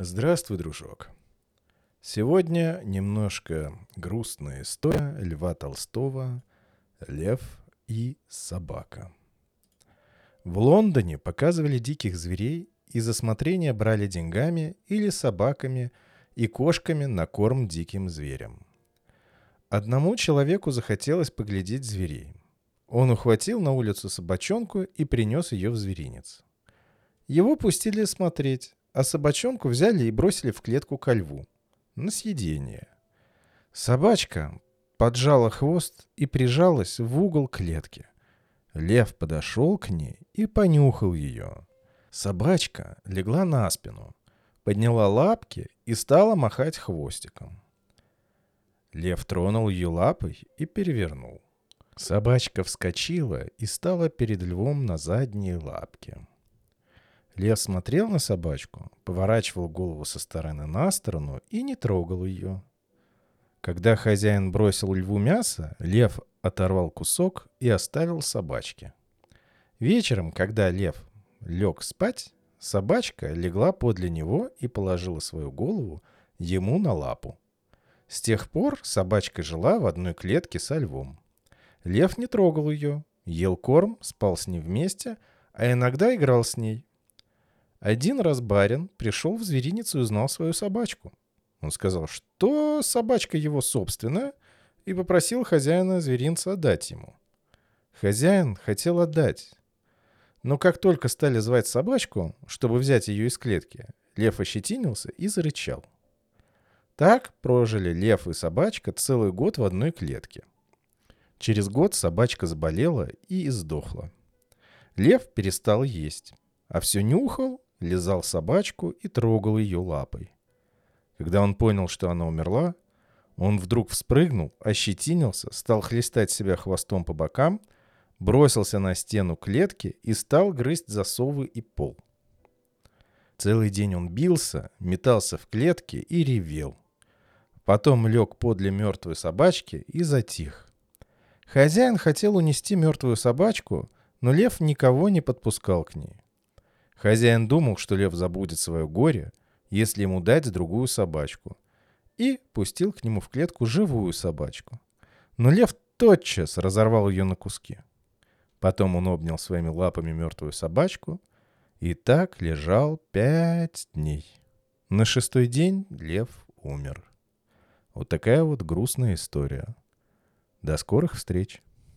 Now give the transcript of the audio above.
Здравствуй, дружок. Сегодня немножко грустная история Льва Толстого «Лев и собака». В Лондоне показывали диких зверей и за смотрение брали деньгами или собаками и кошками на корм диким зверям. Одному человеку захотелось поглядеть зверей. Он ухватил на улицу собачонку и принес ее в зверинец. Его пустили смотреть, а собачонку взяли и бросили в клетку ко льву. На съедение. Собачка поджала хвост и прижалась в угол клетки. Лев подошел к ней и понюхал ее. Собачка легла на спину, подняла лапки и стала махать хвостиком. Лев тронул ее лапой и перевернул. Собачка вскочила и стала перед львом на задние лапки. Лев смотрел на собачку, поворачивал голову со стороны на сторону и не трогал ее. Когда хозяин бросил льву мясо, лев оторвал кусок и оставил собачке. Вечером, когда лев лег спать, собачка легла подле него и положила свою голову ему на лапу. С тех пор собачка жила в одной клетке со львом. Лев не трогал ее, ел корм, спал с ней вместе, а иногда играл с ней. Один раз барин пришел в зверинец и узнал свою собачку. Он сказал, что собачка его собственная, и попросил хозяина зверинца отдать ему. Хозяин хотел отдать. Но как только стали звать собачку, чтобы взять ее из клетки, лев ощетинился и зарычал. Так прожили лев и собачка целый год в одной клетке. Через год собачка заболела и издохла. Лев перестал есть, а все нюхал лизал собачку и трогал ее лапой. Когда он понял, что она умерла, он вдруг вспрыгнул, ощетинился, стал хлестать себя хвостом по бокам, бросился на стену клетки и стал грызть засовы и пол. Целый день он бился, метался в клетке и ревел. Потом лег подле мертвой собачки и затих. Хозяин хотел унести мертвую собачку, но лев никого не подпускал к ней. Хозяин думал, что лев забудет свое горе, если ему дать другую собачку, и пустил к нему в клетку живую собачку. Но лев тотчас разорвал ее на куски. Потом он обнял своими лапами мертвую собачку и так лежал пять дней. На шестой день лев умер. Вот такая вот грустная история. До скорых встреч!